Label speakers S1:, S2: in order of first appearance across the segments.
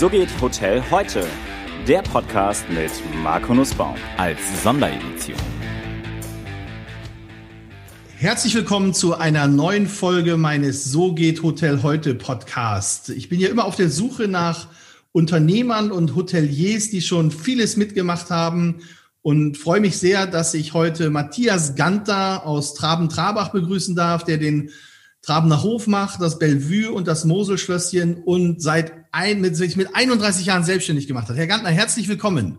S1: So geht Hotel heute. Der Podcast mit Marco Nussbaum als Sonderedition.
S2: Herzlich willkommen zu einer neuen Folge meines So geht Hotel heute Podcast. Ich bin ja immer auf der Suche nach Unternehmern und Hoteliers, die schon vieles mitgemacht haben und freue mich sehr, dass ich heute Matthias Ganter aus Traben-Trabach begrüßen darf, der den Trabener Hof macht, das Bellevue und das Moselschlösschen und seit ein, mit, sich mit 31 Jahren selbstständig gemacht hat. Herr Gantner, herzlich willkommen.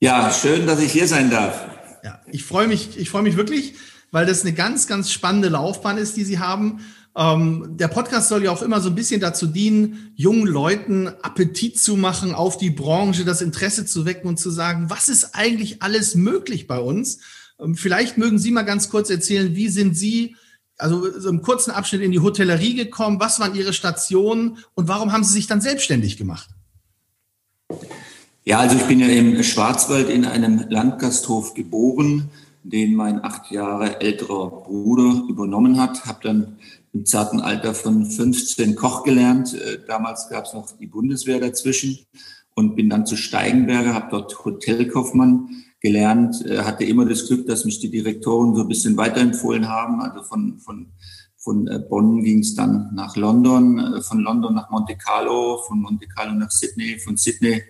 S3: Ja, schön, dass ich hier sein darf.
S2: Ja, ich freue mich, ich freue mich wirklich, weil das eine ganz, ganz spannende Laufbahn ist, die Sie haben. Ähm, der Podcast soll ja auch immer so ein bisschen dazu dienen, jungen Leuten Appetit zu machen auf die Branche, das Interesse zu wecken und zu sagen, was ist eigentlich alles möglich bei uns? Ähm, vielleicht mögen Sie mal ganz kurz erzählen, wie sind Sie also so im kurzen Abschnitt in die Hotellerie gekommen? Was waren Ihre Stationen und warum haben Sie sich dann selbstständig gemacht?
S3: Ja, also ich bin ja im Schwarzwald in einem Landgasthof geboren, den mein acht Jahre älterer Bruder übernommen hat. Habe dann im zarten Alter von 15 Koch gelernt. Äh, damals gab es noch die Bundeswehr dazwischen und bin dann zu Steigenberger, habe dort Hotelkaufmann gelernt, äh, hatte immer das Glück, dass mich die Direktoren so ein bisschen weiterempfohlen haben. Also von, von, von äh, Bonn ging es dann nach London, äh, von London nach Monte Carlo, von Monte Carlo nach Sydney, von Sydney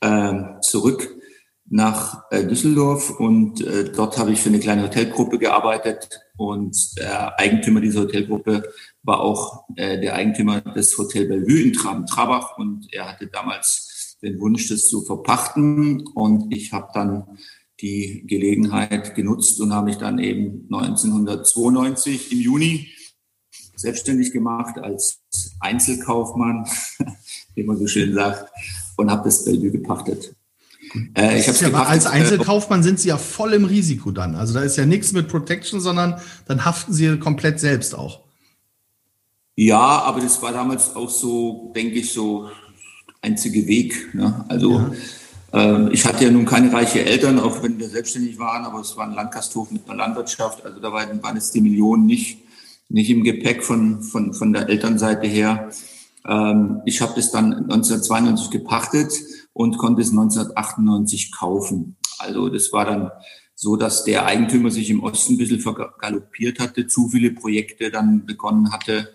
S3: äh, zurück nach äh, Düsseldorf. Und äh, dort habe ich für eine kleine Hotelgruppe gearbeitet. Und der Eigentümer dieser Hotelgruppe war auch äh, der Eigentümer des Hotel Bellevue in Traben-Trabach und er hatte damals den Wunsch, das zu verpachten. Und ich habe dann die Gelegenheit genutzt und habe mich dann eben 1992 im Juni selbstständig gemacht als Einzelkaufmann, wie man so schön sagt, und habe das Bellevue gepachtet.
S2: Äh, ich ja, gepachtet, als äh, Einzelkaufmann sind Sie ja voll im Risiko dann. Also da ist ja nichts mit Protection, sondern dann haften Sie komplett selbst auch.
S3: Ja, aber das war damals auch so, denke ich, so einzige Weg. Ne? Also ja. äh, ich hatte ja nun keine reiche Eltern, auch wenn wir selbstständig waren, aber es war ein Landgasthof mit einer Landwirtschaft. Also da waren, waren jetzt die Millionen nicht, nicht im Gepäck von, von, von der Elternseite her. Ähm, ich habe das dann 1992 gepachtet und konnte es 1998 kaufen. Also das war dann so, dass der Eigentümer sich im Osten ein bisschen vergaloppiert hatte, zu viele Projekte dann begonnen hatte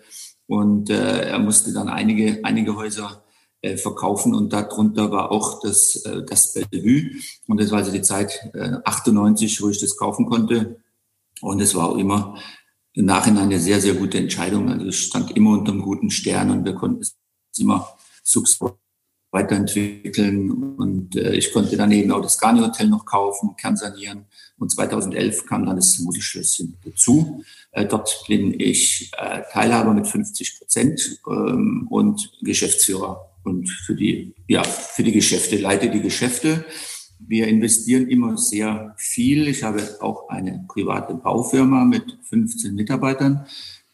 S3: und äh, er musste dann einige, einige Häuser äh, verkaufen und darunter war auch das, äh, das Bellevue und das war also die Zeit äh, 98, wo ich das kaufen konnte und es war auch immer im Nachhinein eine sehr, sehr gute Entscheidung. Also ich stand immer unter einem guten Stern und wir konnten es immer sukzessive weiterentwickeln und äh, ich konnte dann eben auch das Garni Hotel noch kaufen, kernsanieren und 2011 kam dann das Mutti-Schlösschen dazu. Äh, dort bin ich äh, Teilhaber mit 50 Prozent ähm, und Geschäftsführer und für die, ja, für die Geschäfte, leite die Geschäfte. Wir investieren immer sehr viel. Ich habe auch eine private Baufirma mit 15 Mitarbeitern.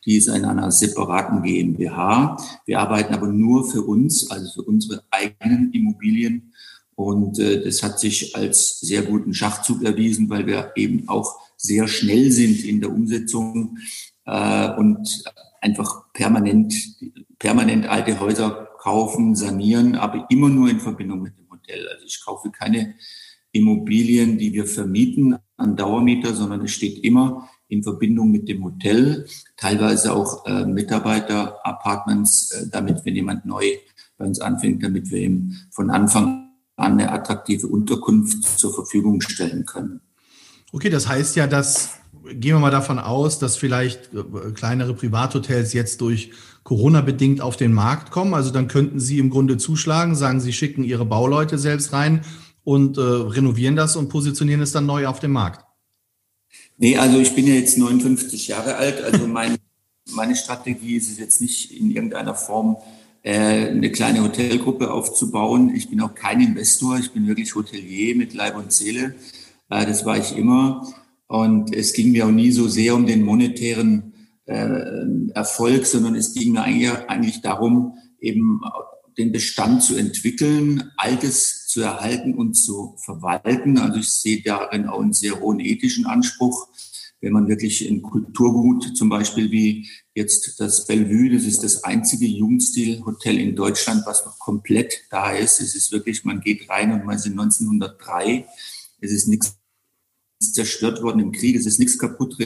S3: Die ist in einer separaten GmbH. Wir arbeiten aber nur für uns, also für unsere eigenen Immobilien. Und äh, das hat sich als sehr guten Schachzug erwiesen, weil wir eben auch sehr schnell sind in der Umsetzung äh, und einfach permanent, permanent alte Häuser kaufen, sanieren, aber immer nur in Verbindung mit dem Hotel. Also ich kaufe keine Immobilien, die wir vermieten an Dauermieter, sondern es steht immer in Verbindung mit dem Hotel, teilweise auch äh, Mitarbeiter-Apartments, äh, damit wenn jemand neu bei uns anfängt, damit wir ihm von Anfang an eine attraktive Unterkunft zur Verfügung stellen können.
S2: Okay, das heißt ja, dass gehen wir mal davon aus, dass vielleicht äh, kleinere Privathotels jetzt durch Corona bedingt auf den Markt kommen. Also dann könnten Sie im Grunde zuschlagen, sagen, Sie schicken Ihre Bauleute selbst rein und äh, renovieren das und positionieren es dann neu auf dem Markt.
S3: Nee, also ich bin ja jetzt 59 Jahre alt. Also mein, meine Strategie ist es jetzt nicht in irgendeiner Form äh, eine kleine Hotelgruppe aufzubauen. Ich bin auch kein Investor. Ich bin wirklich Hotelier mit Leib und Seele. Äh, das war ich immer. Und es ging mir auch nie so sehr um den monetären äh, Erfolg, sondern es ging mir eigentlich, eigentlich darum, eben den Bestand zu entwickeln, Altes zu erhalten und zu verwalten. Also ich sehe darin auch einen sehr hohen ethischen Anspruch. wenn man wirklich ein Kulturgut, zum Beispiel wie jetzt das Bellevue, das ist das einzige Jugendstil-Hotel in Deutschland, was noch komplett da ist. Es ist wirklich, man geht rein und man ist in 1903. Es ist nichts zerstört worden im Krieg, es ist nichts kaputt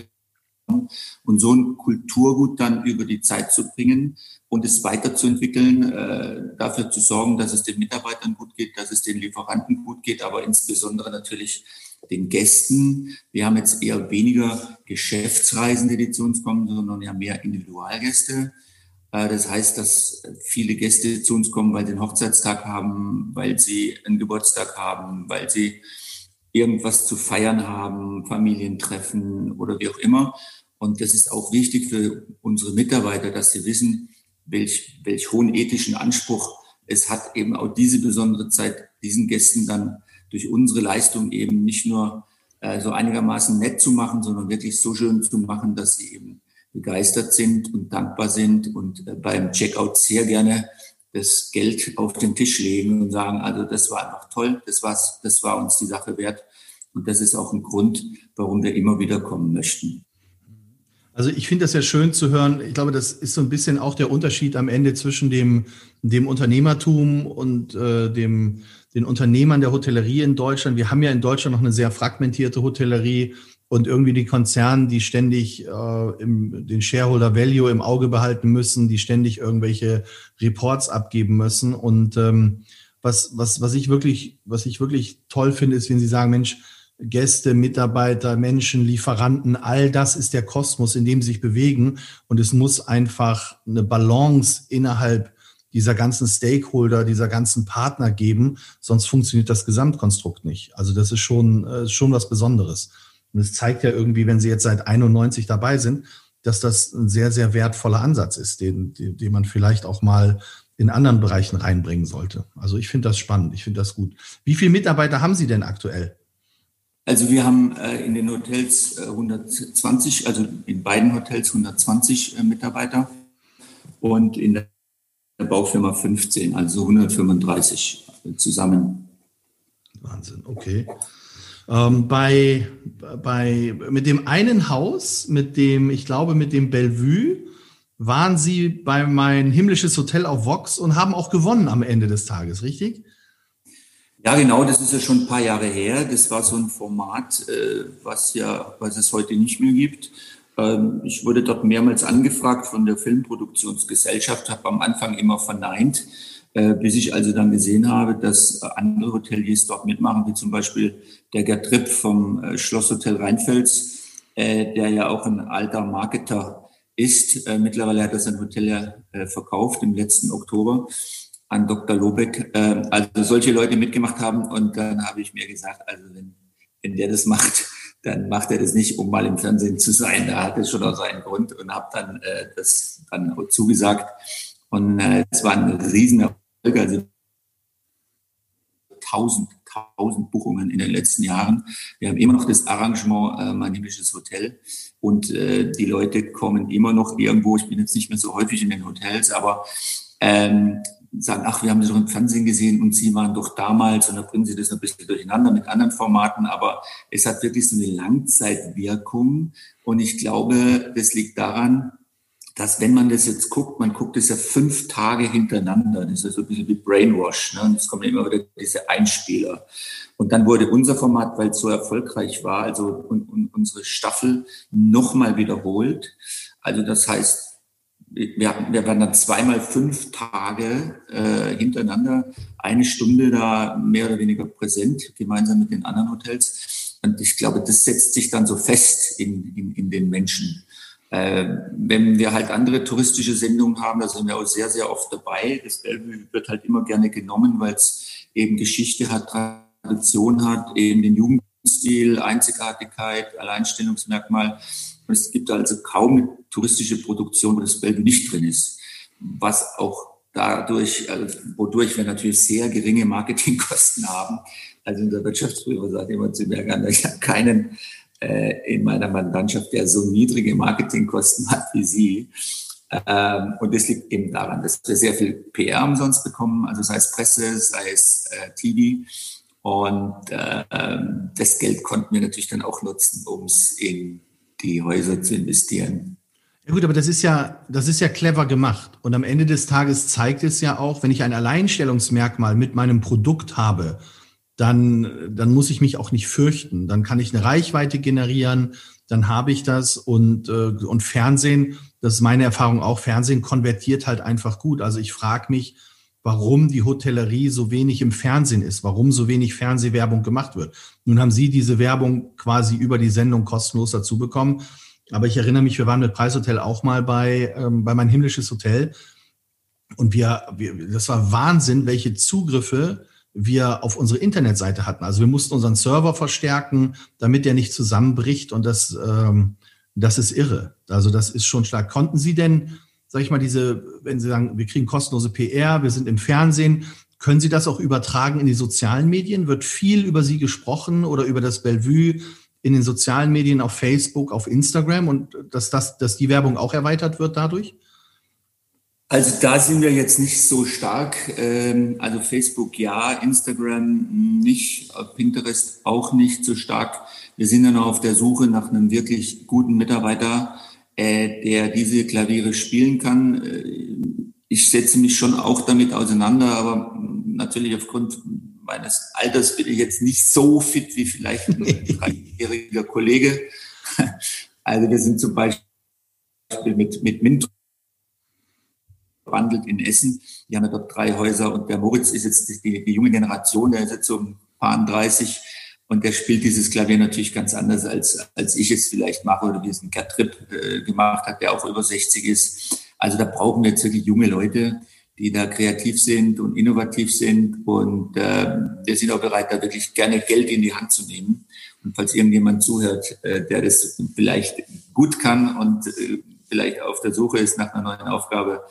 S3: und so ein Kulturgut dann über die Zeit zu bringen und es weiterzuentwickeln, äh, dafür zu sorgen, dass es den Mitarbeitern gut geht, dass es den Lieferanten gut geht, aber insbesondere natürlich den Gästen. Wir haben jetzt eher weniger Geschäftsreisende, die zu uns kommen, sondern ja mehr Individualgäste. Äh, das heißt, dass viele Gäste zu uns kommen, weil sie einen Hochzeitstag haben, weil sie einen Geburtstag haben, weil sie irgendwas zu feiern haben, Familientreffen oder wie auch immer. Und das ist auch wichtig für unsere Mitarbeiter, dass sie wissen, welch, welch hohen ethischen Anspruch es hat, eben auch diese besondere Zeit diesen Gästen dann durch unsere Leistung eben nicht nur äh, so einigermaßen nett zu machen, sondern wirklich so schön zu machen, dass sie eben begeistert sind und dankbar sind und äh, beim Checkout sehr gerne das Geld auf den Tisch legen und sagen, also das war einfach toll, das, war's, das war uns die Sache wert. Und das ist auch ein Grund, warum wir immer wieder kommen möchten.
S2: Also ich finde das ja schön zu hören. Ich glaube, das ist so ein bisschen auch der Unterschied am Ende zwischen dem, dem Unternehmertum und äh, dem, den Unternehmern der Hotellerie in Deutschland. Wir haben ja in Deutschland noch eine sehr fragmentierte Hotellerie und irgendwie die Konzerne, die ständig äh, im, den Shareholder Value im Auge behalten müssen, die ständig irgendwelche Reports abgeben müssen. Und ähm, was, was, was ich wirklich, was ich wirklich toll finde, ist, wenn Sie sagen, Mensch, Gäste, Mitarbeiter, Menschen, Lieferanten, all das ist der Kosmos, in dem sie sich bewegen. Und es muss einfach eine Balance innerhalb dieser ganzen Stakeholder, dieser ganzen Partner geben, sonst funktioniert das Gesamtkonstrukt nicht. Also das ist schon, äh, schon was Besonderes. Und es zeigt ja irgendwie, wenn Sie jetzt seit 91 dabei sind, dass das ein sehr, sehr wertvoller Ansatz ist, den, den, den man vielleicht auch mal in anderen Bereichen reinbringen sollte. Also ich finde das spannend, ich finde das gut. Wie viele Mitarbeiter haben Sie denn aktuell?
S3: Also wir haben äh, in den Hotels äh, 120, also in beiden Hotels 120 äh, Mitarbeiter und in der Baufirma 15, also 135 äh, zusammen.
S2: Wahnsinn, okay. Ähm, bei, bei, mit dem einen Haus, mit dem, ich glaube, mit dem Bellevue, waren Sie bei mein himmlisches Hotel auf Vox und haben auch gewonnen am Ende des Tages, richtig?
S3: Ja, genau, das ist ja schon ein paar Jahre her. Das war so ein Format, äh, was ja, was es heute nicht mehr gibt. Ähm, ich wurde dort mehrmals angefragt von der Filmproduktionsgesellschaft, habe am Anfang immer verneint, bis ich also dann gesehen habe, dass andere Hoteliers dort mitmachen, wie zum Beispiel der Gerd Tripp vom äh, Schlosshotel Rheinfels, der ja auch ein alter Marketer ist. Mittlerweile hat er sein Hotel ja verkauft im letzten Oktober an Dr. Lobeck. Äh, also solche Leute mitgemacht haben und dann habe ich mir gesagt, also wenn, wenn der das macht, dann macht er das nicht, um mal im Fernsehen zu sein. Da hat es schon auch seinen Grund und habe dann äh, das dann zugesagt. Und äh, es war ein Riesenerfolg, also tausend, tausend Buchungen in den letzten Jahren. Wir haben immer noch das Arrangement äh, Mein himmlisches Hotel und äh, die Leute kommen immer noch irgendwo. Ich bin jetzt nicht mehr so häufig in den Hotels, aber ähm, sagen, ach, wir haben das doch im Fernsehen gesehen und Sie waren doch damals und dann bringen Sie das ein bisschen durcheinander mit anderen Formaten, aber es hat wirklich so eine Langzeitwirkung und ich glaube, das liegt daran, dass wenn man das jetzt guckt, man guckt es ja fünf Tage hintereinander, das ist ja so ein bisschen wie Brainwash, ne? und es kommen immer wieder diese Einspieler. Und dann wurde unser Format, weil es so erfolgreich war, also und, und unsere Staffel nochmal wiederholt. Also das heißt, wir, wir waren dann zweimal fünf Tage äh, hintereinander, eine Stunde da mehr oder weniger präsent, gemeinsam mit den anderen Hotels. Und ich glaube, das setzt sich dann so fest in, in, in den Menschen. Äh, wenn wir halt andere touristische Sendungen haben, da sind wir auch sehr, sehr oft dabei. Das wird halt immer gerne genommen, weil es eben Geschichte hat, Tradition hat, eben den Jugendstil, Einzigartigkeit, Alleinstellungsmerkmal. Und es gibt also kaum touristische Produktion, wo das Bellevue nicht drin ist. Was auch dadurch, also wodurch wir natürlich sehr geringe Marketingkosten haben. Also unser Wirtschaftsprüfer sagt immer zu mir, ich habe keinen in meiner Mandantschaft, der so niedrige Marketingkosten hat wie Sie. Ähm, und das liegt eben daran, dass wir sehr viel PR umsonst bekommen, also sei es Presse, sei es äh, TV. Und äh, ähm, das Geld konnten wir natürlich dann auch nutzen, um es in die Häuser zu investieren.
S2: Ja gut, aber das ist ja, das ist ja clever gemacht. Und am Ende des Tages zeigt es ja auch, wenn ich ein Alleinstellungsmerkmal mit meinem Produkt habe, dann, dann muss ich mich auch nicht fürchten. Dann kann ich eine Reichweite generieren, dann habe ich das und, äh, und Fernsehen, das ist meine Erfahrung auch, Fernsehen konvertiert halt einfach gut. Also ich frage mich, warum die Hotellerie so wenig im Fernsehen ist, warum so wenig Fernsehwerbung gemacht wird. Nun haben Sie diese Werbung quasi über die Sendung kostenlos dazu bekommen. Aber ich erinnere mich, wir waren mit Preishotel auch mal bei, ähm, bei mein himmlisches Hotel. Und wir, wir, das war Wahnsinn, welche Zugriffe wir auf unsere Internetseite hatten. Also wir mussten unseren Server verstärken, damit der nicht zusammenbricht. Und das, ähm, das ist irre. Also das ist schon stark. Konnten Sie denn, sag ich mal, diese, wenn Sie sagen, wir kriegen kostenlose PR, wir sind im Fernsehen, können Sie das auch übertragen in die sozialen Medien? Wird viel über Sie gesprochen oder über das Bellevue in den sozialen Medien, auf Facebook, auf Instagram und dass, das, dass die Werbung auch erweitert wird dadurch?
S3: Also da sind wir jetzt nicht so stark. Ähm, also Facebook ja, Instagram nicht, Pinterest auch nicht so stark. Wir sind ja noch auf der Suche nach einem wirklich guten Mitarbeiter, äh, der diese Klaviere spielen kann. Äh, ich setze mich schon auch damit auseinander, aber natürlich aufgrund meines Alters bin ich jetzt nicht so fit wie vielleicht ein 30-jähriger Kollege. Also wir sind zum Beispiel mit, mit Mint wandelt in Essen. Die haben ja dort drei Häuser und der Moritz ist jetzt die, die junge Generation, der ist jetzt so ein paar 30 und der spielt dieses Klavier natürlich ganz anders, als, als ich es vielleicht mache oder wie es ein Tripp äh, gemacht hat, der auch über 60 ist. Also da brauchen wir jetzt wirklich junge Leute, die da kreativ sind und innovativ sind und äh, wir sind auch bereit, da wirklich gerne Geld in die Hand zu nehmen. Und falls irgendjemand zuhört, äh, der das vielleicht gut kann und äh, vielleicht auf der Suche ist nach einer neuen Aufgabe,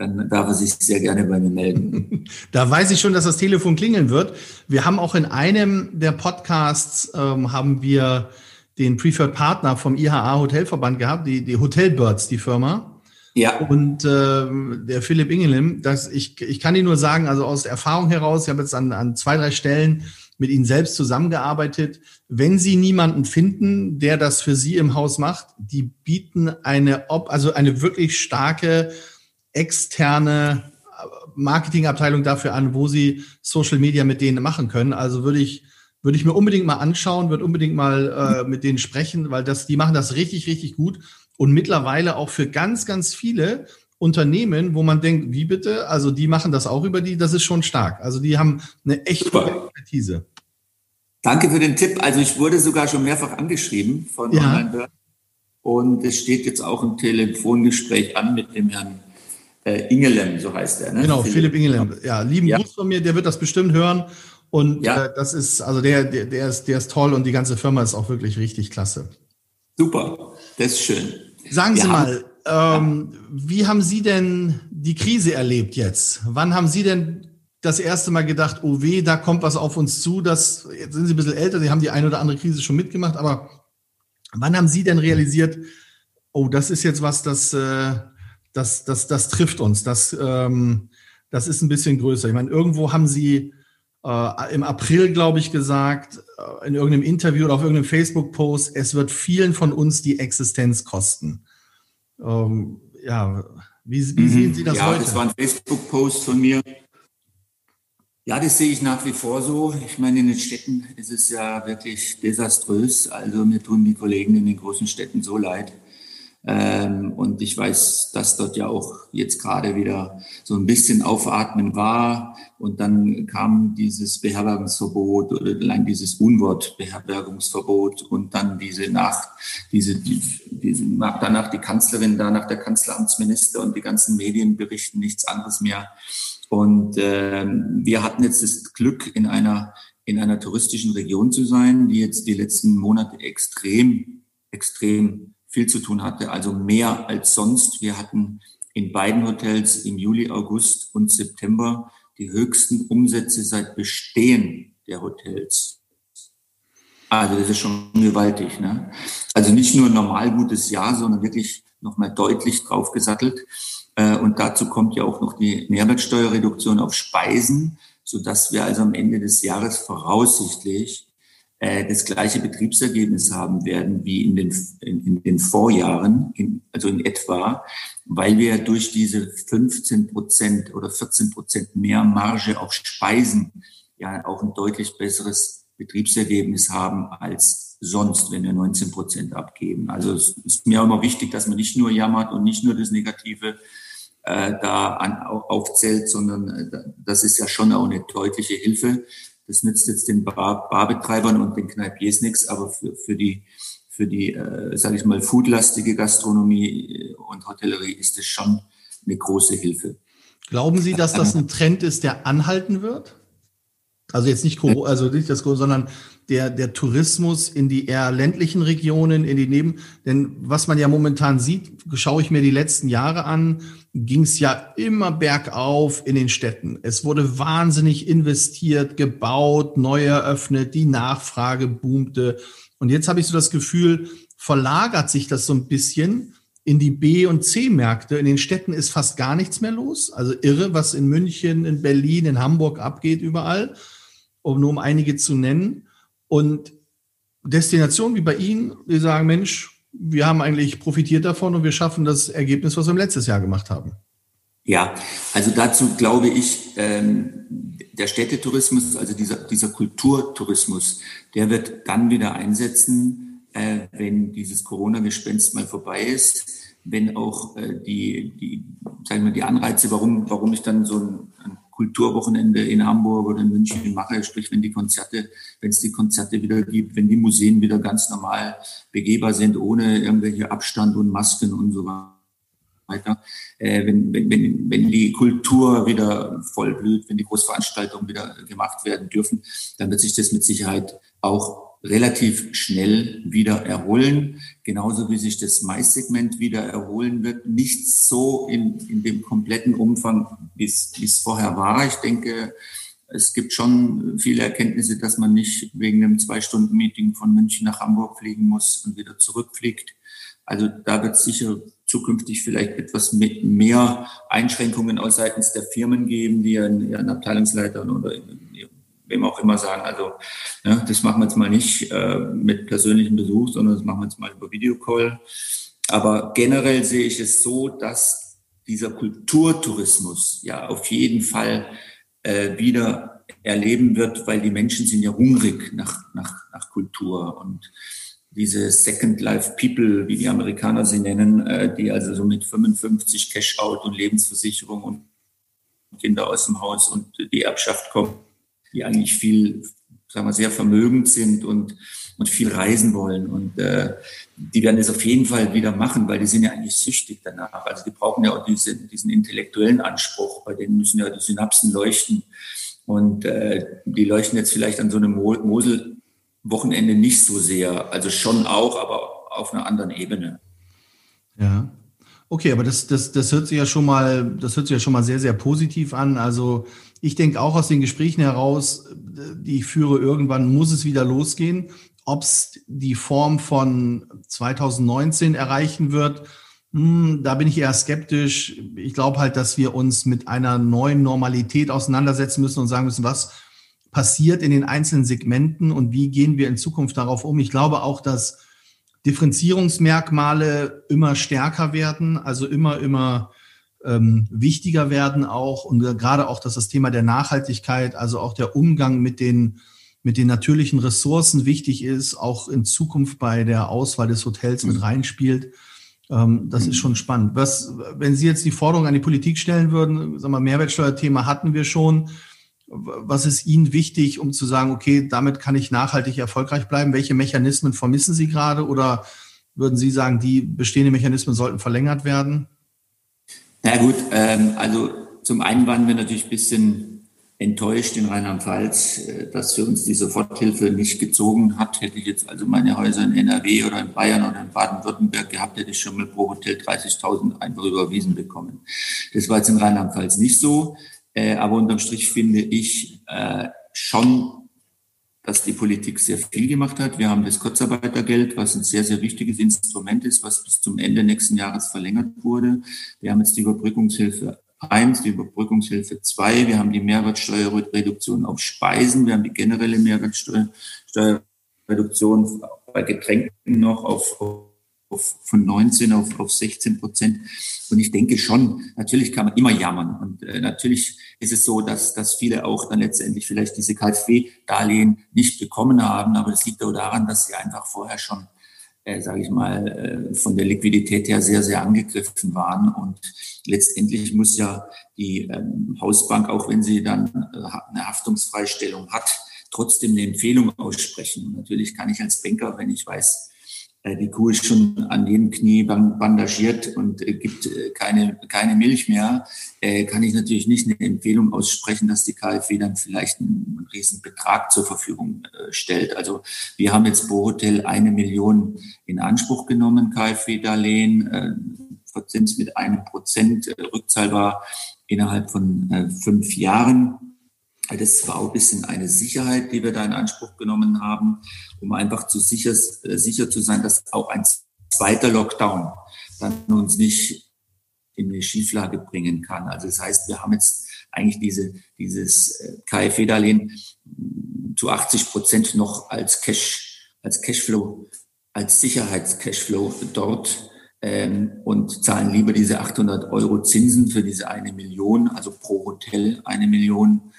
S3: dann darf er sich sehr gerne bei mir melden.
S2: Da weiß ich schon, dass das Telefon klingeln wird. Wir haben auch in einem der Podcasts ähm, haben wir den Preferred Partner vom IHA Hotelverband gehabt, die, die Hotelbirds, die Firma. Ja. Und äh, der Philipp Ingelim, das, ich, ich kann Ihnen nur sagen, also aus Erfahrung heraus, ich habe jetzt an, an zwei, drei Stellen mit Ihnen selbst zusammengearbeitet. Wenn Sie niemanden finden, der das für Sie im Haus macht, die bieten eine, also eine wirklich starke externe Marketingabteilung dafür an, wo sie Social Media mit denen machen können. Also würde ich, würde ich mir unbedingt mal anschauen, würde unbedingt mal äh, mit denen sprechen, weil das, die machen das richtig, richtig gut und mittlerweile auch für ganz, ganz viele Unternehmen, wo man denkt, wie bitte? Also die machen das auch über die, das ist schon stark. Also die haben eine echte Expertise.
S3: Danke für den Tipp. Also ich wurde sogar schon mehrfach angeschrieben von ja. Online und es steht jetzt auch ein Telefongespräch an mit dem Herrn äh, Ingelem, so heißt er.
S2: Ne? Genau, Philipp, Philipp Ingelem. Ja, lieben ja. Gruß von mir, der wird das bestimmt hören. Und ja. äh, das ist, also der, der, der, ist, der ist toll und die ganze Firma ist auch wirklich richtig klasse.
S3: Super, das ist schön.
S2: Sagen Sie mal, ähm, wie haben Sie denn die Krise erlebt jetzt? Wann haben Sie denn das erste Mal gedacht, oh weh, da kommt was auf uns zu? Das, jetzt sind Sie ein bisschen älter, Sie haben die eine oder andere Krise schon mitgemacht, aber wann haben Sie denn realisiert, oh, das ist jetzt was, das, äh, das, das, das trifft uns. Das, ähm, das ist ein bisschen größer. Ich meine, irgendwo haben sie äh, im April, glaube ich, gesagt, äh, in irgendeinem Interview oder auf irgendeinem Facebook-Post, es wird vielen von uns die Existenz kosten. Ähm, ja, wie, wie mhm. sehen Sie das
S3: ja,
S2: heute?
S3: Ja, das war ein Facebook-Post von mir. Ja, das sehe ich nach wie vor so. Ich meine, in den Städten ist es ja wirklich desaströs. Also mir tun die Kollegen in den großen Städten so leid. Ähm, und ich weiß, dass dort ja auch jetzt gerade wieder so ein bisschen Aufatmen war. Und dann kam dieses Beherbergungsverbot oder allein dieses Unwort Beherbergungsverbot und dann diese Nacht, diese, diese, danach die Kanzlerin, danach der Kanzleramtsminister und die ganzen Medien berichten nichts anderes mehr. Und äh, wir hatten jetzt das Glück, in einer, in einer touristischen Region zu sein, die jetzt die letzten Monate extrem, extrem viel zu tun hatte, also mehr als sonst. Wir hatten in beiden Hotels im Juli, August und September die höchsten Umsätze seit Bestehen der Hotels. Also das ist schon gewaltig. Ne? Also nicht nur ein normal gutes Jahr, sondern wirklich nochmal deutlich draufgesattelt. Äh, und dazu kommt ja auch noch die Mehrwertsteuerreduktion auf Speisen, sodass wir also am Ende des Jahres voraussichtlich äh, das gleiche Betriebsergebnis haben werden wie in den, in, in den Vorjahren, in, also in etwa, weil wir durch diese 15 Prozent oder 14 Prozent mehr Marge auf Speisen ja auch ein deutlich besseres Betriebsergebnis haben als sonst, wenn wir 19 Prozent abgeben. Also es ist mir immer wichtig, dass man nicht nur jammert und nicht nur das Negative äh, da an, aufzählt, sondern äh, das ist ja schon auch eine deutliche Hilfe. Das nützt jetzt den Bar, Barbetreibern und den Kneipiers nichts, aber für, für die, für die äh, sage ich mal, foodlastige Gastronomie und Hotellerie ist es schon eine große Hilfe.
S2: Glauben Sie, dass das ein Trend ist, der anhalten wird? Also jetzt nicht, also nicht das, sondern der, der Tourismus in die eher ländlichen Regionen, in die Neben, denn was man ja momentan sieht, schaue ich mir die letzten Jahre an, ging es ja immer bergauf in den Städten. Es wurde wahnsinnig investiert, gebaut, neu eröffnet, die Nachfrage boomte. Und jetzt habe ich so das Gefühl, verlagert sich das so ein bisschen in die B- und C-Märkte. In den Städten ist fast gar nichts mehr los. Also irre, was in München, in Berlin, in Hamburg abgeht, überall um nur um einige zu nennen. Und Destinationen wie bei Ihnen, die sagen, Mensch, wir haben eigentlich profitiert davon und wir schaffen das Ergebnis, was wir im letztes Jahr gemacht haben.
S3: Ja, also dazu glaube ich, ähm, der Städtetourismus, also dieser, dieser Kulturtourismus, der wird dann wieder einsetzen, äh, wenn dieses Corona-Gespenst mal vorbei ist, wenn auch äh, die, die, sagen wir, die Anreize, warum, warum ich dann so ein, ein Kulturwochenende in Hamburg oder in München mache, sprich wenn die Konzerte, wenn es die Konzerte wieder gibt, wenn die Museen wieder ganz normal begehbar sind, ohne irgendwelche Abstand und Masken und so weiter. Äh, wenn, wenn, wenn, wenn die Kultur wieder voll blüht, wenn die Großveranstaltungen wieder gemacht werden dürfen, dann wird sich das mit Sicherheit auch relativ schnell wieder erholen, genauso wie sich das Maissegment wieder erholen wird. Nicht so in, in dem kompletten Umfang, wie es vorher war. Ich denke, es gibt schon viele Erkenntnisse, dass man nicht wegen einem Zwei-Stunden-Meeting von München nach Hamburg fliegen muss und wieder zurückfliegt. Also da wird es sicher zukünftig vielleicht etwas mehr Einschränkungen aus seitens der Firmen geben, die ihren, ihren Abteilungsleitern oder wem auch immer sagen, also ja, das machen wir jetzt mal nicht äh, mit persönlichem Besuch, sondern das machen wir jetzt mal über Videocall. Aber generell sehe ich es so, dass dieser Kulturtourismus ja auf jeden Fall äh, wieder erleben wird, weil die Menschen sind ja hungrig nach, nach, nach Kultur und diese Second Life People, wie die Amerikaner sie nennen, äh, die also so mit 55 Cash-out und Lebensversicherung und Kinder aus dem Haus und die Erbschaft kommen, die eigentlich viel, sagen wir, sehr vermögend sind und, und viel reisen wollen. Und äh, die werden das auf jeden Fall wieder machen, weil die sind ja eigentlich süchtig danach. Also die brauchen ja auch diese, diesen intellektuellen Anspruch, bei denen müssen ja die Synapsen leuchten. Und äh, die leuchten jetzt vielleicht an so einem Mo Mosel-Wochenende nicht so sehr. Also schon auch, aber auf einer anderen Ebene.
S2: Ja. Okay, aber das, das, das hört sich ja schon mal, das hört sich ja schon mal sehr, sehr positiv an. Also ich denke auch aus den Gesprächen heraus, die ich führe, irgendwann muss es wieder losgehen. Ob es die Form von 2019 erreichen wird, hm, da bin ich eher skeptisch. Ich glaube halt, dass wir uns mit einer neuen Normalität auseinandersetzen müssen und sagen müssen, was passiert in den einzelnen Segmenten und wie gehen wir in Zukunft darauf um. Ich glaube auch, dass Differenzierungsmerkmale immer stärker werden, also immer, immer ähm, wichtiger werden auch und gerade auch, dass das Thema der Nachhaltigkeit, also auch der Umgang mit den mit den natürlichen Ressourcen wichtig ist, auch in Zukunft bei der Auswahl des Hotels mit mhm. reinspielt. Ähm, das ist schon spannend. Was, wenn Sie jetzt die Forderung an die Politik stellen würden, sagen wir, Mehrwertsteuerthema hatten wir schon. Was ist Ihnen wichtig, um zu sagen, okay, damit kann ich nachhaltig erfolgreich bleiben? Welche Mechanismen vermissen Sie gerade? Oder würden Sie sagen, die bestehenden Mechanismen sollten verlängert werden?
S3: Na gut, ähm, also zum einen waren wir natürlich ein bisschen enttäuscht in Rheinland-Pfalz, äh, dass für uns die Soforthilfe nicht gezogen hat. Hätte ich jetzt also meine Häuser in NRW oder in Bayern oder in Baden-Württemberg gehabt, hätte ich schon mal pro Hotel 30.000 einfach überwiesen bekommen. Das war jetzt in Rheinland-Pfalz nicht so. Äh, aber unterm Strich finde ich äh, schon dass die Politik sehr viel gemacht hat. Wir haben das Kurzarbeitergeld, was ein sehr, sehr wichtiges Instrument ist, was bis zum Ende nächsten Jahres verlängert wurde. Wir haben jetzt die Überbrückungshilfe 1, die Überbrückungshilfe 2. Wir haben die Mehrwertsteuerreduktion auf Speisen. Wir haben die generelle Mehrwertsteuerreduktion Reduktion bei Getränken noch auf, auf von 19 auf, auf 16 Prozent. Und ich denke schon, natürlich kann man immer jammern. Und äh, natürlich ist es so, dass, dass viele auch dann letztendlich vielleicht diese KfW-Darlehen nicht bekommen haben. Aber das liegt auch daran, dass sie einfach vorher schon äh, sage ich mal, äh, von der Liquidität her sehr, sehr angegriffen waren. Und letztendlich muss ja die ähm, Hausbank, auch wenn sie dann äh, eine Haftungsfreistellung hat, trotzdem eine Empfehlung aussprechen. Und natürlich kann ich als Banker, wenn ich weiß, die Kuh ist schon an jedem Knie bandagiert und äh, gibt äh, keine, keine Milch mehr, kann ich natürlich nicht eine Empfehlung aussprechen, dass die KfW dann vielleicht einen riesen Betrag zur Verfügung stellt. Also wir haben jetzt pro Hotel eine Million in Anspruch genommen, KfW-Darlehen, Verzins mit einem Prozent, rückzahlbar innerhalb von fünf Jahren. Das war auch ein bisschen eine Sicherheit, die wir da in Anspruch genommen haben, um einfach zu sicher, äh, sicher zu sein, dass auch ein zweiter Lockdown dann uns nicht in eine Schieflage bringen kann. Also das heißt, wir haben jetzt eigentlich diese, dieses äh, KfW-Darlehen zu 80 Prozent noch als Cash, als Cashflow, als Sicherheitscashflow dort ähm, und zahlen lieber diese 800 Euro Zinsen für diese eine Million, also pro Hotel eine Million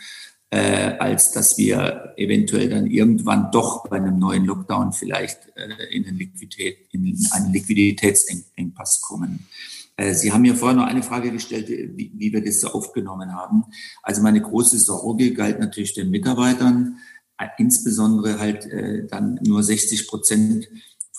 S3: äh, als dass wir eventuell dann irgendwann doch bei einem neuen Lockdown vielleicht äh, in, Liquidität, in einen Liquiditätsengpass kommen. Äh, Sie haben mir vorher noch eine Frage gestellt, wie, wie wir das so aufgenommen haben. Also meine große Sorge galt natürlich den Mitarbeitern, äh, insbesondere halt äh, dann nur 60 Prozent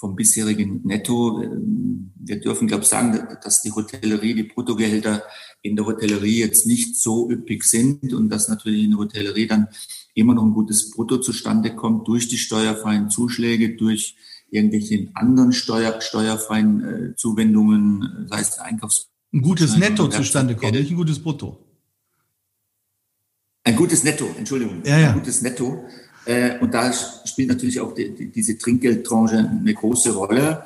S3: vom bisherigen Netto. Ähm, wir dürfen, glaube ich, sagen, dass die Hotellerie, die Bruttogehälter in der Hotellerie jetzt nicht so üppig sind und dass natürlich in der Hotellerie dann immer noch ein gutes Brutto zustande kommt durch die steuerfreien Zuschläge, durch irgendwelche anderen Steuer, steuerfreien äh, Zuwendungen, sei es Einkaufs...
S2: Ein gutes Netto zustande kommt, nicht ein gutes Brutto.
S3: Ein gutes Netto, Entschuldigung. Ja, ja. Ein gutes Netto. Äh, und da spielt natürlich auch die, die, diese Trinkgeldtranche eine große Rolle.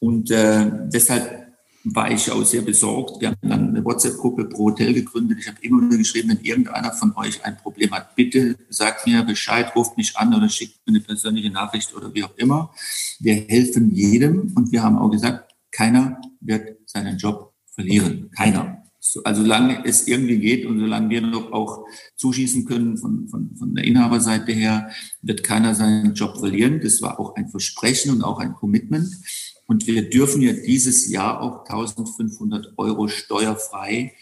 S3: Und äh, deshalb war ich auch sehr besorgt. Wir haben dann eine WhatsApp-Gruppe pro Hotel gegründet. Ich habe immer wieder geschrieben, wenn irgendeiner von euch ein Problem hat, bitte sagt mir Bescheid, ruft mich an oder schickt mir eine persönliche Nachricht oder wie auch immer. Wir helfen jedem und wir haben auch gesagt, keiner wird seinen Job verlieren. Keiner also solange es irgendwie geht und solange wir noch auch zuschießen können von, von, von der Inhaberseite her, wird keiner seinen Job verlieren. Das war auch ein Versprechen und auch ein Commitment. Und wir dürfen ja dieses Jahr auch 1500 Euro steuerfrei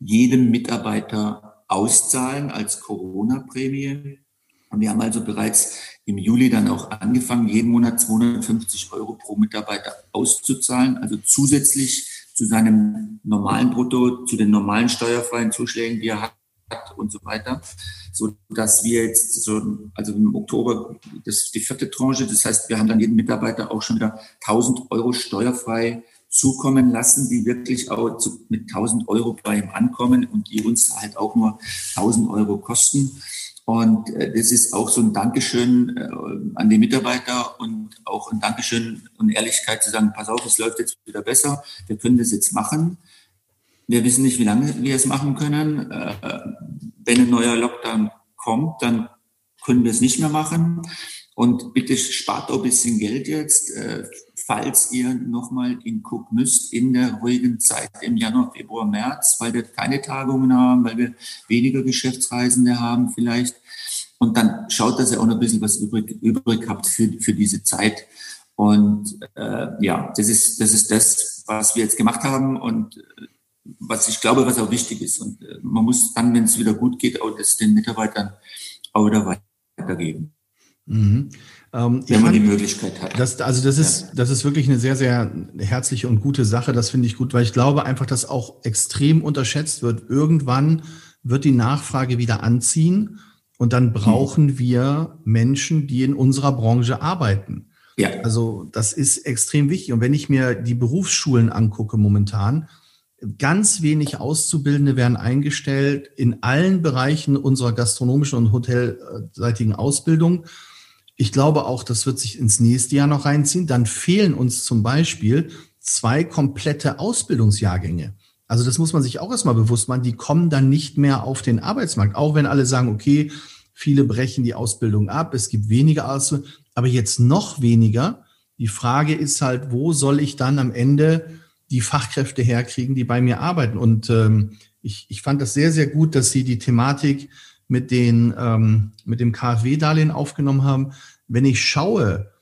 S3: jedem Mitarbeiter auszahlen als Corona-Prämie. Und wir haben also bereits im Juli dann auch angefangen, jeden Monat 250 Euro pro Mitarbeiter auszuzahlen, also zusätzlich zu seinem normalen Brutto, zu den normalen steuerfreien Zuschlägen, die er hat und so weiter, so dass wir jetzt so, also im Oktober, das ist die vierte Tranche, das heißt, wir haben dann jeden Mitarbeiter auch schon wieder 1000 Euro steuerfrei zukommen lassen, die wirklich auch zu, mit 1000 Euro bei ihm ankommen und die uns halt auch nur 1000 Euro kosten. Und äh, das ist auch so ein Dankeschön äh, an die Mitarbeiter und auch ein Dankeschön und Ehrlichkeit zu sagen, pass auf, es läuft jetzt wieder besser, wir können das jetzt machen. Wir wissen nicht, wie lange wir es machen können. Äh, wenn ein neuer Lockdown kommt, dann können wir es nicht mehr machen. Und bitte spart auch ein bisschen Geld jetzt, falls ihr nochmal in Cook müsst in der ruhigen Zeit im Januar, Februar, März, weil wir keine Tagungen haben, weil wir weniger Geschäftsreisende haben vielleicht. Und dann schaut, dass ihr auch noch ein bisschen was übrig, übrig habt für, für diese Zeit. Und äh, ja, das ist, das ist das, was wir jetzt gemacht haben und äh, was ich glaube, was auch wichtig ist. Und äh, man muss dann, wenn es wieder gut geht, auch das den Mitarbeitern auch wieder weitergeben. Mhm. Ähm, wenn man die Möglichkeit hat.
S2: Das, also das ist, ja. das ist wirklich eine sehr, sehr herzliche und gute Sache. Das finde ich gut, weil ich glaube einfach, dass auch extrem unterschätzt wird. Irgendwann wird die Nachfrage wieder anziehen und dann brauchen mhm. wir Menschen, die in unserer Branche arbeiten. Ja. Also das ist extrem wichtig. Und wenn ich mir die Berufsschulen angucke momentan, ganz wenig Auszubildende werden eingestellt in allen Bereichen unserer gastronomischen und hotelseitigen Ausbildung. Ich glaube auch, das wird sich ins nächste Jahr noch reinziehen. Dann fehlen uns zum Beispiel zwei komplette Ausbildungsjahrgänge. Also das muss man sich auch erstmal bewusst machen. Die kommen dann nicht mehr auf den Arbeitsmarkt. Auch wenn alle sagen, okay, Viele brechen die Ausbildung ab. Es gibt weniger Ausbildung, aber jetzt noch weniger. Die Frage ist halt, wo soll ich dann am Ende die Fachkräfte herkriegen, die bei mir arbeiten? Und ähm, ich, ich fand das sehr, sehr gut, dass Sie die Thematik mit, den, ähm, mit dem KfW-Darlehen aufgenommen haben. Wenn ich schaue,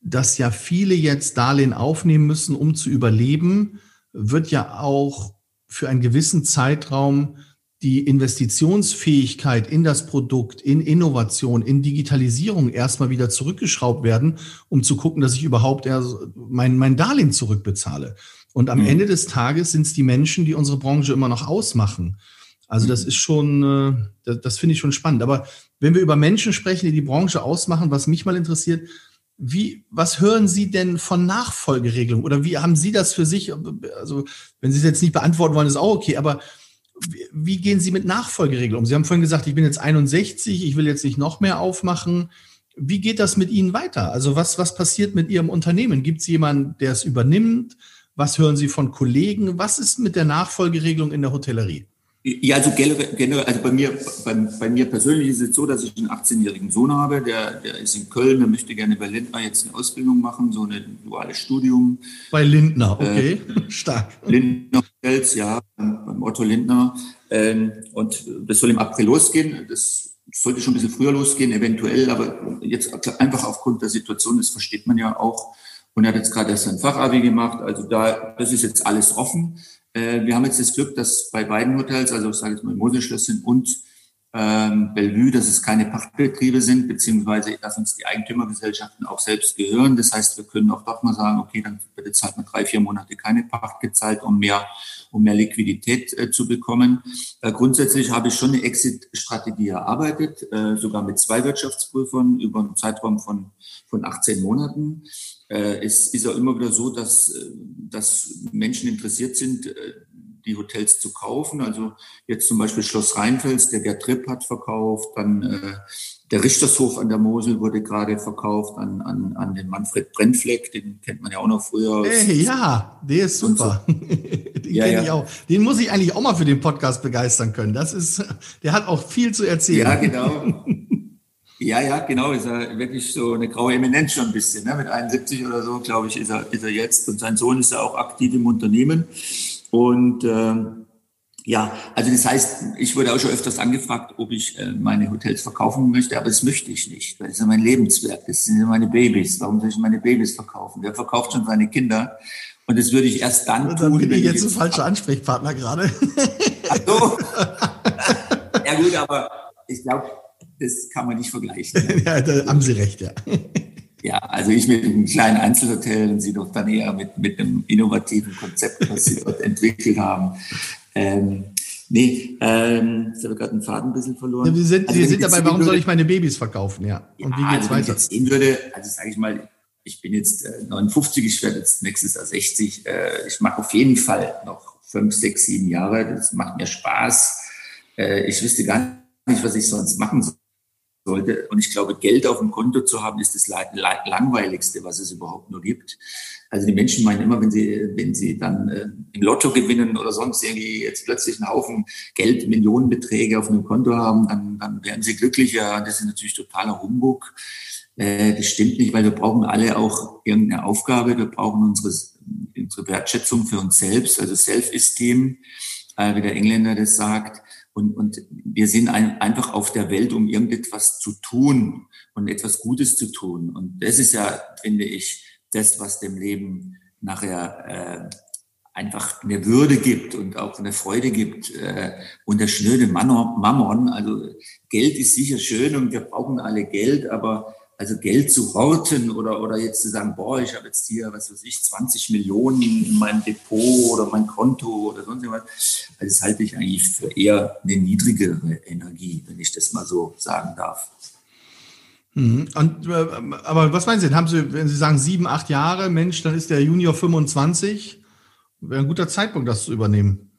S2: dass ja viele jetzt Darlehen aufnehmen müssen, um zu überleben, wird ja auch für einen gewissen Zeitraum die Investitionsfähigkeit in das Produkt, in Innovation, in Digitalisierung erstmal wieder zurückgeschraubt werden, um zu gucken, dass ich überhaupt mein, mein Darlehen zurückbezahle. Und am mhm. Ende des Tages sind es die Menschen, die unsere Branche immer noch ausmachen. Also das mhm. ist schon, äh, das, das finde ich schon spannend. Aber wenn wir über Menschen sprechen, die die Branche ausmachen, was mich mal interessiert, wie, was hören Sie denn von Nachfolgeregelungen? Oder wie haben Sie das für sich? Also, wenn Sie es jetzt nicht beantworten wollen, ist auch okay, aber wie, gehen Sie mit Nachfolgeregelungen um? Sie haben vorhin gesagt, ich bin jetzt 61, ich will jetzt nicht noch mehr aufmachen. Wie geht das mit Ihnen weiter? Also, was, was passiert mit Ihrem Unternehmen? Gibt es jemanden, der es übernimmt? Was hören Sie von Kollegen? Was ist mit der Nachfolgeregelung in der Hotellerie?
S3: Ja, also generell, also bei mir, bei, bei, mir persönlich ist es so, dass ich einen 18-jährigen Sohn habe, der, der ist in Köln, der möchte gerne bei Lindner jetzt eine Ausbildung machen, so ein duales Studium.
S2: Bei Lindner, okay, äh, stark.
S3: Lindner Hotels, ja, beim Otto Lindner. Ähm, und das soll im April losgehen. Das sollte schon ein bisschen früher losgehen, eventuell, aber jetzt einfach aufgrund der Situation, das versteht man ja auch. Und er hat jetzt gerade erst sein Fachabi gemacht, also da, das ist jetzt alles offen. Äh, wir haben jetzt das Glück, dass bei beiden Hotels, also ich sage jetzt mal Moselschlösschen und ähm, Bellevue, dass es keine Pachtbetriebe sind, beziehungsweise dass uns die Eigentümergesellschaften auch selbst gehören. Das heißt, wir können auch doch mal sagen, okay, dann wird jetzt halt mal drei, vier Monate keine Pacht gezahlt, um mehr, um mehr Liquidität äh, zu bekommen. Äh, grundsätzlich habe ich schon eine Exit-Strategie erarbeitet, äh, sogar mit zwei Wirtschaftsprüfern über einen Zeitraum von, von 18 Monaten. Äh, es ist auch immer wieder so, dass, äh, dass Menschen interessiert sind, äh, die Hotels zu kaufen. Also jetzt zum Beispiel Schloss Rheinfels, der Gerd Tripp hat verkauft, dann äh, der Richtershof an der Mosel wurde gerade verkauft an, an, an den Manfred Brennfleck, den kennt man ja auch noch früher.
S2: Hey, ja, der ist super. So. den ja, ja. ich auch. Den muss ich eigentlich auch mal für den Podcast begeistern können. Das ist, der hat auch viel zu erzählen.
S3: Ja, genau. Ja, ja, genau. Ist er wirklich so eine graue Eminenz schon ein bisschen. Ne? Mit 71 oder so, glaube ich, ist er, ist er jetzt. Und sein Sohn ist ja auch aktiv im Unternehmen. Und ähm, ja, also das heißt, ich wurde auch schon öfters angefragt, ob ich äh, meine Hotels verkaufen möchte, aber das möchte ich nicht. Das ist ja mein Lebenswerk, das sind ja meine Babys. Warum soll ich meine Babys verkaufen? Wer verkauft schon seine Kinder? Und das würde ich erst dann, dann
S2: tun. Bin ich jetzt ein falscher Ansprechpartner gerade.
S3: Ach so. ja gut, aber ich glaube, das kann man nicht vergleichen.
S2: ja, da haben Sie recht, ja.
S3: Ja, also ich mit einem kleinen Einzelhotel und Sie doch dann eher mit, mit einem innovativen Konzept, was Sie dort entwickelt haben. Ähm, nee, ähm, ich habe gerade einen Faden ein bisschen verloren. Ja,
S2: wir sind, also, wir sind dabei, warum würde, soll ich meine Babys verkaufen? Ja,
S3: und ja, wie geht's also, weiter? Wenn ich jetzt sehen würde, also sage ich mal, ich bin jetzt äh, 59, ich werde jetzt nächstes Jahr 60. Äh, ich mache auf jeden Fall noch fünf, sechs, sieben Jahre. Das macht mir Spaß. Äh, ich wüsste gar nicht, was ich sonst machen soll sollte. Und ich glaube, Geld auf dem Konto zu haben, ist das langweiligste, was es überhaupt nur gibt. Also die Menschen meinen immer, wenn sie, wenn sie dann äh, im Lotto gewinnen oder sonst irgendwie jetzt plötzlich einen Haufen Geld, Millionenbeträge auf einem Konto haben, dann, dann werden sie glücklicher. Das ist natürlich totaler Humbug. Äh, das stimmt nicht, weil wir brauchen alle auch irgendeine Aufgabe. Wir brauchen unsere, unsere Wertschätzung für uns selbst, also Self-Esteem, äh, wie der Engländer das sagt. Und, und wir sind ein, einfach auf der Welt, um irgendetwas zu tun und etwas Gutes zu tun. Und das ist ja, finde ich, das, was dem Leben nachher äh, einfach eine Würde gibt und auch eine Freude gibt äh, und der schnöde Mammon. Also Geld ist sicher schön und wir brauchen alle Geld, aber also Geld zu horten oder, oder jetzt zu sagen, boah, ich habe jetzt hier, was weiß ich, 20 Millionen in meinem Depot oder mein Konto oder sonst irgendwas, also das halte ich eigentlich für eher eine niedrigere Energie, wenn ich das mal so sagen darf.
S2: Mhm. Und, äh, aber was meinen Sie denn? Haben Sie, wenn Sie sagen sieben, acht Jahre, Mensch, dann ist der Junior 25, wäre ein guter Zeitpunkt, das zu übernehmen.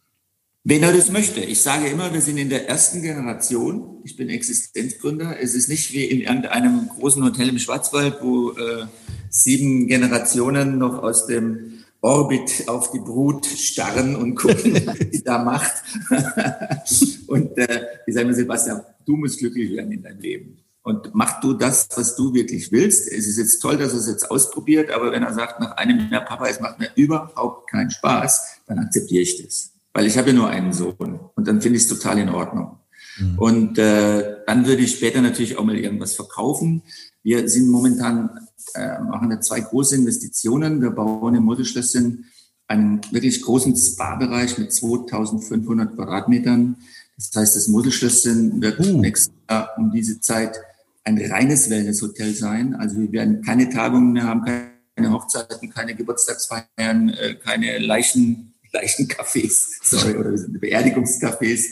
S3: Wenn er das möchte. Ich sage immer, wir sind in der ersten Generation. Ich bin Existenzgründer. Es ist nicht wie in irgendeinem großen Hotel im Schwarzwald, wo äh, sieben Generationen noch aus dem Orbit auf die Brut starren und gucken, was sie da macht. und äh, ich sage mir, Sebastian, du musst glücklich werden in deinem Leben. Und mach du das, was du wirklich willst. Es ist jetzt toll, dass er es jetzt ausprobiert, aber wenn er sagt, nach einem Jahr, Papa, es macht mir überhaupt keinen Spaß, dann akzeptiere ich das. Weil ich habe ja nur einen Sohn und dann finde ich es total in Ordnung. Mhm. Und äh, dann würde ich später natürlich auch mal irgendwas verkaufen. Wir sind momentan, äh, machen wir zwei große Investitionen. Wir bauen im Modelschlösschen einen wirklich großen Spa-Bereich mit 2500 Quadratmetern. Das heißt, das Modelschlösschen wird uh. nächstes Jahr um diese Zeit ein reines Wellnesshotel sein. Also wir werden keine Tagungen mehr haben, keine Hochzeiten, keine Geburtstagsfeiern, äh, keine Leichen, Leichencafés, sorry, oder Beerdigungscafés.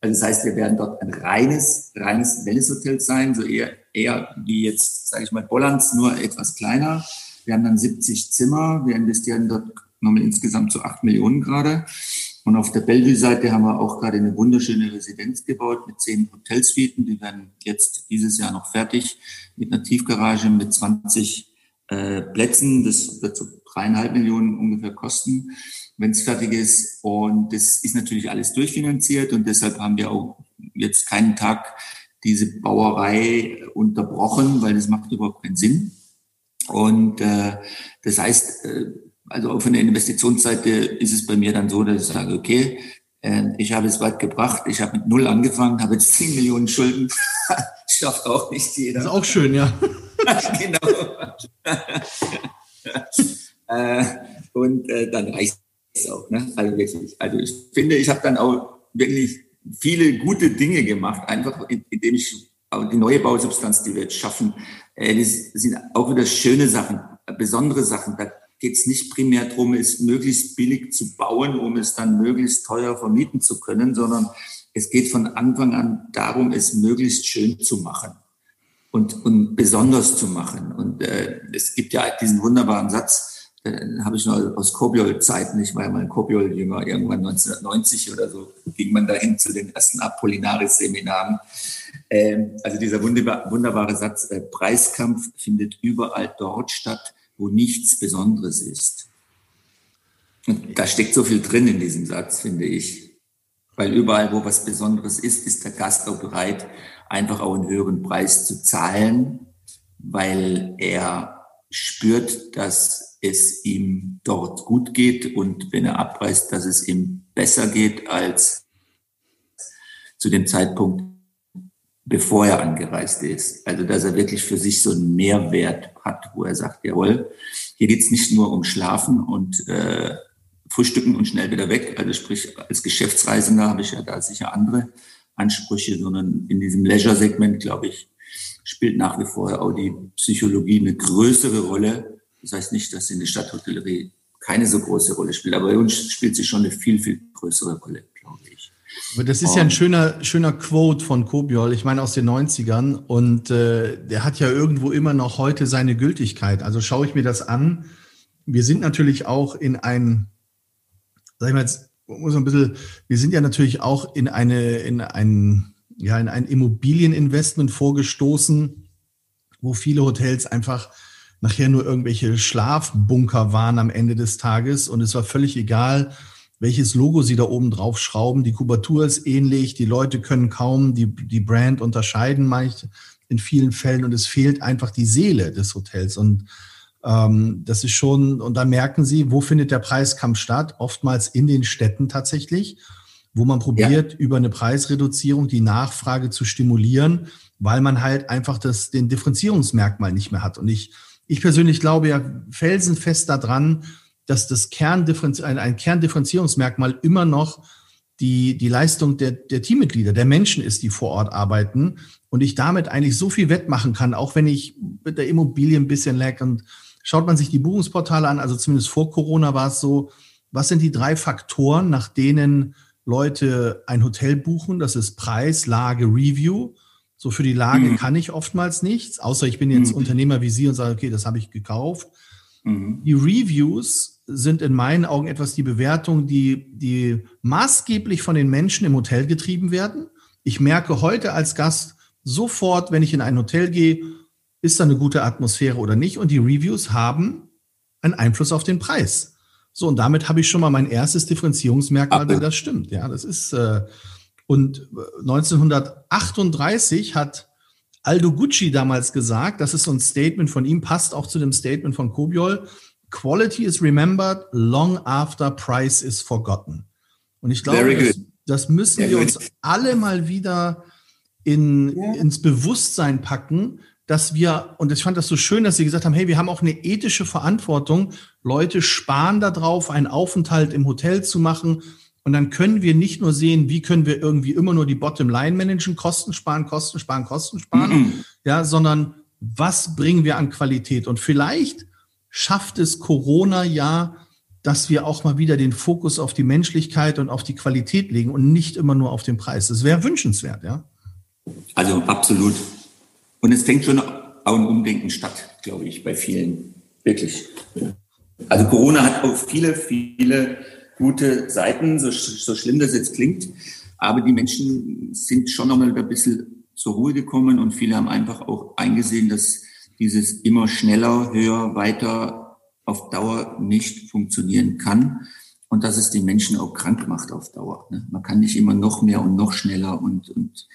S3: Also das heißt, wir werden dort ein reines, reines Wellnesshotel sein, so eher, eher wie jetzt, sage ich mal, Bollands, nur etwas kleiner. Wir haben dann 70 Zimmer. Wir investieren dort nochmal insgesamt so 8 Millionen gerade. Und auf der Bellevue-Seite haben wir auch gerade eine wunderschöne Residenz gebaut mit zehn Hotelsuiten. Die werden jetzt dieses Jahr noch fertig mit einer Tiefgarage mit 20 äh, Plätzen. Das wird so dreieinhalb Millionen ungefähr kosten, wenn es fertig ist. Und das ist natürlich alles durchfinanziert und deshalb haben wir auch jetzt keinen Tag diese Bauerei unterbrochen, weil das macht überhaupt keinen Sinn. Und äh, das heißt, äh, also auch von der Investitionsseite ist es bei mir dann so, dass ich sage, okay, äh, ich habe es weit gebracht, ich habe mit null angefangen, habe jetzt 10 Millionen Schulden. Schafft auch nicht jeder.
S2: Das ist auch schön, ja.
S3: genau. äh, und äh, dann reicht es auch. Ne? Also wirklich. Also ich finde, ich habe dann auch wirklich viele gute Dinge gemacht, einfach indem ich die neue Bausubstanz, die wir jetzt schaffen, äh, das sind auch wieder schöne Sachen, besondere Sachen. Da geht es nicht primär darum, es möglichst billig zu bauen, um es dann möglichst teuer vermieten zu können, sondern es geht von Anfang an darum, es möglichst schön zu machen und, und besonders zu machen. Und äh, es gibt ja diesen wunderbaren Satz, äh, habe ich noch aus Kobiol-Zeiten, ich war ja mal ein Kobiol-Jünger, irgendwann 1990 oder so, ging man dahin zu den ersten Apollinaris-Seminaren. Ähm, also dieser wunderbar, wunderbare Satz, äh, Preiskampf findet überall dort statt, wo nichts Besonderes ist. Und da steckt so viel drin in diesem Satz, finde ich. Weil überall, wo was Besonderes ist, ist der Gast auch bereit, einfach auch einen höheren Preis zu zahlen, weil er spürt, dass es ihm dort gut geht und wenn er abpreist, dass es ihm besser geht als zu dem Zeitpunkt, bevor er angereist ist. Also dass er wirklich für sich so einen Mehrwert hat, wo er sagt, jawohl, hier geht's nicht nur um Schlafen und äh, Frühstücken und schnell wieder weg. Also sprich, als Geschäftsreisender habe ich ja da sicher andere Ansprüche, sondern in diesem Leisure-Segment, glaube ich, spielt nach wie vor auch die Psychologie eine größere Rolle. Das heißt nicht, dass in der Stadthotellerie keine so große Rolle spielt, aber bei uns spielt sie schon eine viel, viel größere Rolle, glaube ich.
S2: Aber das ist ja ein schöner, schöner Quote von Kobiol, ich meine aus den 90ern. Und äh, der hat ja irgendwo immer noch heute seine Gültigkeit. Also schaue ich mir das an. Wir sind natürlich auch in ein, sag ich mal jetzt, muss ein bisschen, wir sind ja natürlich auch in eine, in ein, ja, in ein Immobilieninvestment vorgestoßen, wo viele Hotels einfach nachher nur irgendwelche Schlafbunker waren am Ende des Tages. Und es war völlig egal, welches Logo sie da oben drauf schrauben. Die Kubatur ist ähnlich, die Leute können kaum die, die Brand unterscheiden, in vielen Fällen, und es fehlt einfach die Seele des Hotels. Und das ist schon, und da merken sie, wo findet der Preiskampf statt? Oftmals in den Städten tatsächlich, wo man probiert, ja. über eine Preisreduzierung die Nachfrage zu stimulieren, weil man halt einfach das, den Differenzierungsmerkmal nicht mehr hat. Und ich, ich persönlich glaube ja felsenfest daran, dass das Kerndifferenz ein, ein Kerndifferenzierungsmerkmal immer noch die, die Leistung der, der Teammitglieder, der Menschen ist, die vor Ort arbeiten und ich damit eigentlich so viel wettmachen kann, auch wenn ich mit der Immobilie ein bisschen lag und schaut man sich die Buchungsportale an, also zumindest vor Corona war es so, was sind die drei Faktoren, nach denen Leute ein Hotel buchen? Das ist Preis, Lage, Review. So für die Lage mhm. kann ich oftmals nichts, außer ich bin jetzt mhm. Unternehmer wie Sie und sage, okay, das habe ich gekauft. Mhm. Die Reviews sind in meinen Augen etwas die Bewertungen, die, die maßgeblich von den Menschen im Hotel getrieben werden. Ich merke heute als Gast sofort, wenn ich in ein Hotel gehe, ist da eine gute Atmosphäre oder nicht. Und die Reviews haben einen Einfluss auf den Preis. So, und damit habe ich schon mal mein erstes Differenzierungsmerkmal, wenn das stimmt. Ja, das ist, äh, und 1938 hat Aldo Gucci damals gesagt, das ist so ein Statement von ihm, passt auch zu dem Statement von Kobiol, Quality is remembered long after price is forgotten. Und ich glaube, das, das, müssen Very wir good. uns alle mal wieder in, yeah. ins Bewusstsein packen, dass wir, und ich fand das so schön, dass Sie gesagt haben, hey, wir haben auch eine ethische Verantwortung. Leute sparen darauf, einen Aufenthalt im Hotel zu machen. Und dann können wir nicht nur sehen, wie können wir irgendwie immer nur die Bottomline managen, Kosten sparen, Kosten sparen, Kosten sparen, -mm. ja, sondern was bringen wir an Qualität? Und vielleicht schafft es Corona ja, dass wir auch mal wieder den Fokus auf die Menschlichkeit und auf die Qualität legen und nicht immer nur auf den Preis. Das wäre wünschenswert, ja.
S3: Also absolut. Und es fängt schon auch ein Umdenken statt, glaube ich, bei vielen. Wirklich. Also Corona hat auch viele, viele gute Seiten, so, so schlimm das jetzt klingt. Aber die Menschen sind schon nochmal ein bisschen zur Ruhe gekommen und viele haben einfach auch eingesehen, dass dieses immer schneller, höher, weiter auf Dauer nicht funktionieren kann und dass es die Menschen auch krank macht auf Dauer. Ne? Man kann nicht immer noch mehr und noch schneller und, und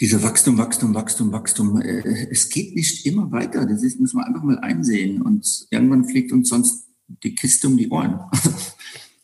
S3: dieser Wachstum, Wachstum, Wachstum, Wachstum. Äh, es geht nicht immer weiter. Das ist, muss man einfach mal einsehen. Und irgendwann fliegt uns sonst die Kiste um die Ohren.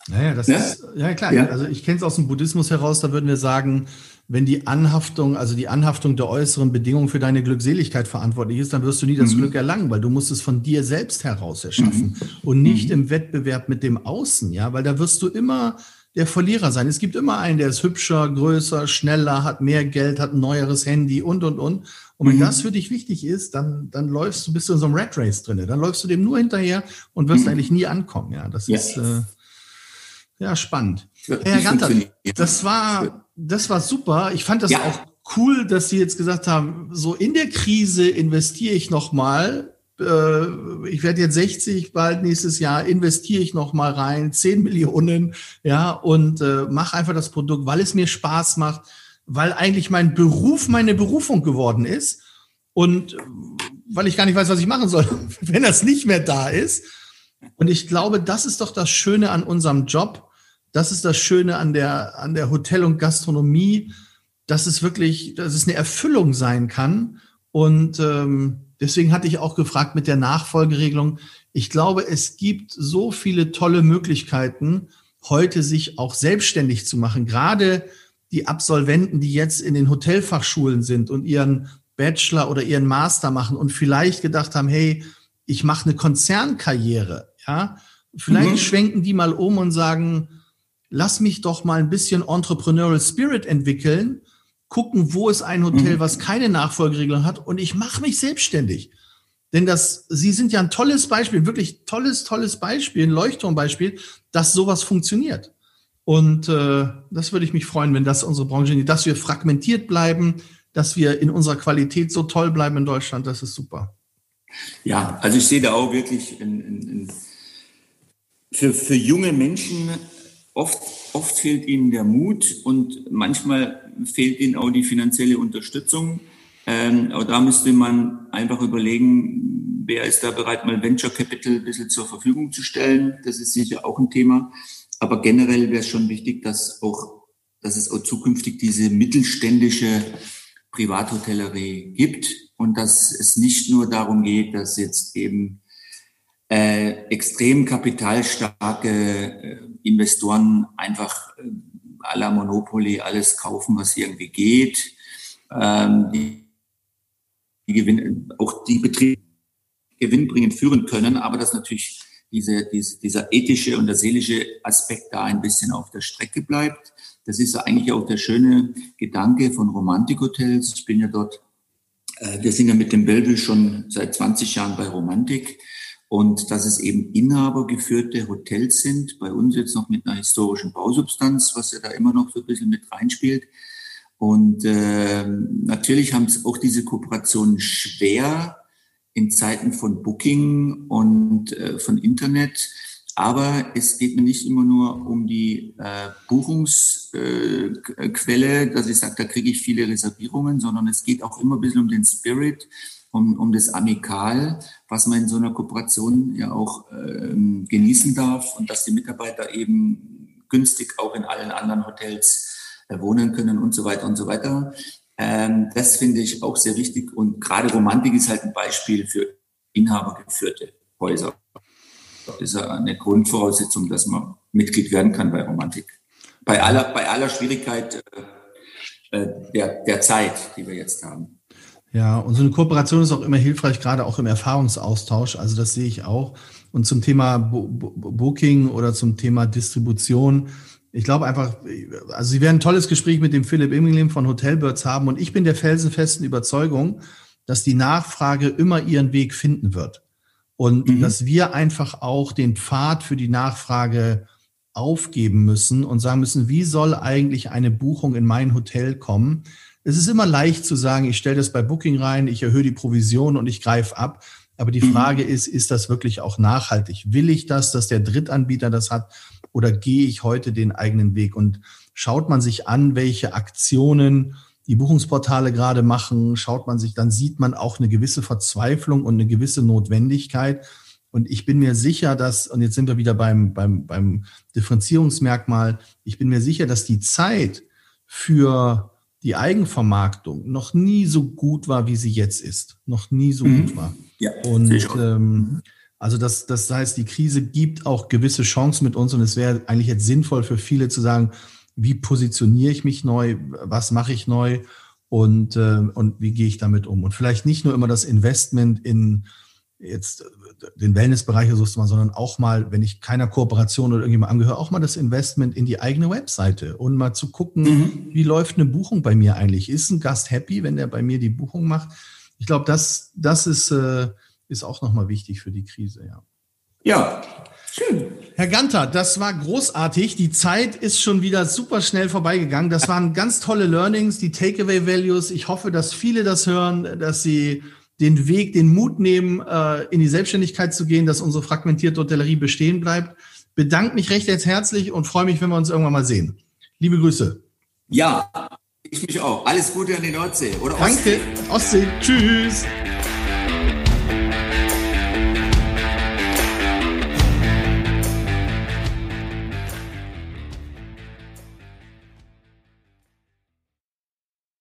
S2: Naja, das ja? ist, ja klar. Ja. Also ich kenne es aus dem Buddhismus heraus, da würden wir sagen, wenn die Anhaftung, also die Anhaftung der äußeren Bedingungen für deine Glückseligkeit verantwortlich ist, dann wirst du nie das mhm. Glück erlangen, weil du musst es von dir selbst heraus erschaffen mhm. und nicht mhm. im Wettbewerb mit dem Außen, ja, weil da wirst du immer der Verlierer sein. Es gibt immer einen, der ist hübscher, größer, schneller, hat mehr Geld, hat ein neueres Handy und, und, und. Und wenn mhm. das für dich wichtig ist, dann, dann läufst du, bist du in so einem Red Race drin. Dann läufst du dem nur hinterher und wirst mhm. eigentlich nie ankommen. Ja, das ja. ist, äh, ja, spannend. Herr Ganter, das war, das war super. Ich fand das ja. auch cool, dass Sie jetzt gesagt haben, so in der Krise investiere ich nochmal. Äh, ich werde jetzt 60 bald nächstes Jahr, investiere ich nochmal rein, 10 Millionen, ja, und äh, mache einfach das Produkt, weil es mir Spaß macht, weil eigentlich mein Beruf meine Berufung geworden ist und weil ich gar nicht weiß, was ich machen soll, wenn das nicht mehr da ist. Und ich glaube, das ist doch das Schöne an unserem Job, das ist das Schöne an der, an der Hotel- und Gastronomie, dass es wirklich, dass es eine Erfüllung sein kann. Und ähm, deswegen hatte ich auch gefragt mit der Nachfolgeregelung. Ich glaube, es gibt so viele tolle Möglichkeiten, heute sich auch selbstständig zu machen. Gerade die Absolventen, die jetzt in den Hotelfachschulen sind und ihren Bachelor oder ihren Master machen und vielleicht gedacht haben, hey, ich mache eine Konzernkarriere, ja, vielleicht mhm. schwenken die mal um und sagen, lass mich doch mal ein bisschen Entrepreneurial Spirit entwickeln, gucken, wo ist ein Hotel, mhm. was keine Nachfolgeregelung hat und ich mache mich selbstständig. Denn das, Sie sind ja ein tolles Beispiel, wirklich tolles, tolles Beispiel, ein Leuchtturmbeispiel, dass sowas funktioniert. Und äh, das würde ich mich freuen, wenn das unsere Branche, dass wir fragmentiert bleiben, dass wir in unserer Qualität so toll bleiben in Deutschland, das ist super.
S3: Ja, also ich sehe da auch wirklich in, in, in für, für junge Menschen Oft, oft fehlt ihnen der Mut und manchmal fehlt ihnen auch die finanzielle Unterstützung. Ähm, aber da müsste man einfach überlegen, wer ist da bereit, mal Venture Capital ein bisschen zur Verfügung zu stellen. Das ist sicher auch ein Thema. Aber generell wäre es schon wichtig, dass auch, dass es auch zukünftig diese mittelständische Privathotellerie gibt und dass es nicht nur darum geht, dass jetzt eben äh, extrem kapitalstarke äh, Investoren einfach äh, à la Monopoly alles kaufen, was irgendwie geht. Ähm, die, die Gewinn, auch die Betriebe gewinnbringend führen können, aber dass natürlich diese, diese, dieser ethische und der seelische Aspekt da ein bisschen auf der Strecke bleibt. Das ist eigentlich auch der schöne Gedanke von Romantikhotels. Ich bin ja dort, äh, wir sind ja mit dem Bellevue schon seit 20 Jahren bei Romantik und dass es eben inhabergeführte Hotels sind, bei uns jetzt noch mit einer historischen Bausubstanz, was ja da immer noch so ein bisschen mit reinspielt. Und äh, natürlich haben es auch diese Kooperationen schwer in Zeiten von Booking und äh, von Internet. Aber es geht mir nicht immer nur um die äh, Buchungsquelle, äh, dass ich sage, da kriege ich viele Reservierungen, sondern es geht auch immer ein bisschen um den Spirit um, um das Amikal, was man in so einer Kooperation ja auch ähm, genießen darf und dass die Mitarbeiter eben günstig auch in allen anderen Hotels äh, wohnen können und so weiter und so weiter. Ähm, das finde ich auch sehr wichtig und gerade Romantik ist halt ein Beispiel für inhabergeführte Häuser. Das ist eine Grundvoraussetzung, dass man Mitglied werden kann bei Romantik. Bei aller, bei aller Schwierigkeit äh, äh der, der Zeit, die wir jetzt haben.
S2: Ja, und so eine Kooperation ist auch immer hilfreich, gerade auch im Erfahrungsaustausch. Also das sehe ich auch. Und zum Thema Booking oder zum Thema Distribution. Ich glaube einfach, also Sie werden ein tolles Gespräch mit dem Philipp Immelin von Hotelbirds haben. Und ich bin der felsenfesten Überzeugung, dass die Nachfrage immer ihren Weg finden wird. Und mhm. dass wir einfach auch den Pfad für die Nachfrage aufgeben müssen und sagen müssen, wie soll eigentlich eine Buchung in mein Hotel kommen? Es ist immer leicht zu sagen, ich stelle das bei Booking rein, ich erhöhe die Provision und ich greife ab. Aber die mhm. Frage ist, ist das wirklich auch nachhaltig? Will ich das, dass der Drittanbieter das hat oder gehe ich heute den eigenen Weg? Und schaut man sich an, welche Aktionen die Buchungsportale gerade machen, schaut man sich, dann sieht man auch eine gewisse Verzweiflung und eine gewisse Notwendigkeit. Und ich bin mir sicher, dass, und jetzt sind wir wieder beim, beim, beim Differenzierungsmerkmal, ich bin mir sicher, dass die Zeit für die Eigenvermarktung noch nie so gut war, wie sie jetzt ist. Noch nie so mhm. gut war. Ja, und ähm, also das, das heißt, die Krise gibt auch gewisse Chancen mit uns und es wäre eigentlich jetzt sinnvoll für viele zu sagen, wie positioniere ich mich neu, was mache ich neu und, äh, und wie gehe ich damit um. Und vielleicht nicht nur immer das Investment in jetzt den Wellnessbereich suchst mal, sondern auch mal, wenn ich keiner Kooperation oder irgendjemand angehöre, auch mal das Investment in die eigene Webseite und mal zu gucken, mhm. wie läuft eine Buchung bei mir eigentlich? Ist ein Gast happy, wenn der bei mir die Buchung macht? Ich glaube, das, das ist, äh, ist auch nochmal wichtig für die Krise, ja.
S3: Ja, schön.
S2: Herr Ganter, das war großartig. Die Zeit ist schon wieder super schnell vorbeigegangen. Das waren ganz tolle Learnings, die Takeaway Values. Ich hoffe, dass viele das hören, dass sie den Weg, den Mut nehmen, äh, in die Selbstständigkeit zu gehen, dass unsere fragmentierte Hotellerie bestehen bleibt. Bedanke mich recht jetzt herzlich und freue mich, wenn wir uns irgendwann mal sehen. Liebe Grüße.
S3: Ja, ich mich auch. Alles Gute an die Nordsee
S2: oder Ostsee. Danke. Ostsee. Tschüss.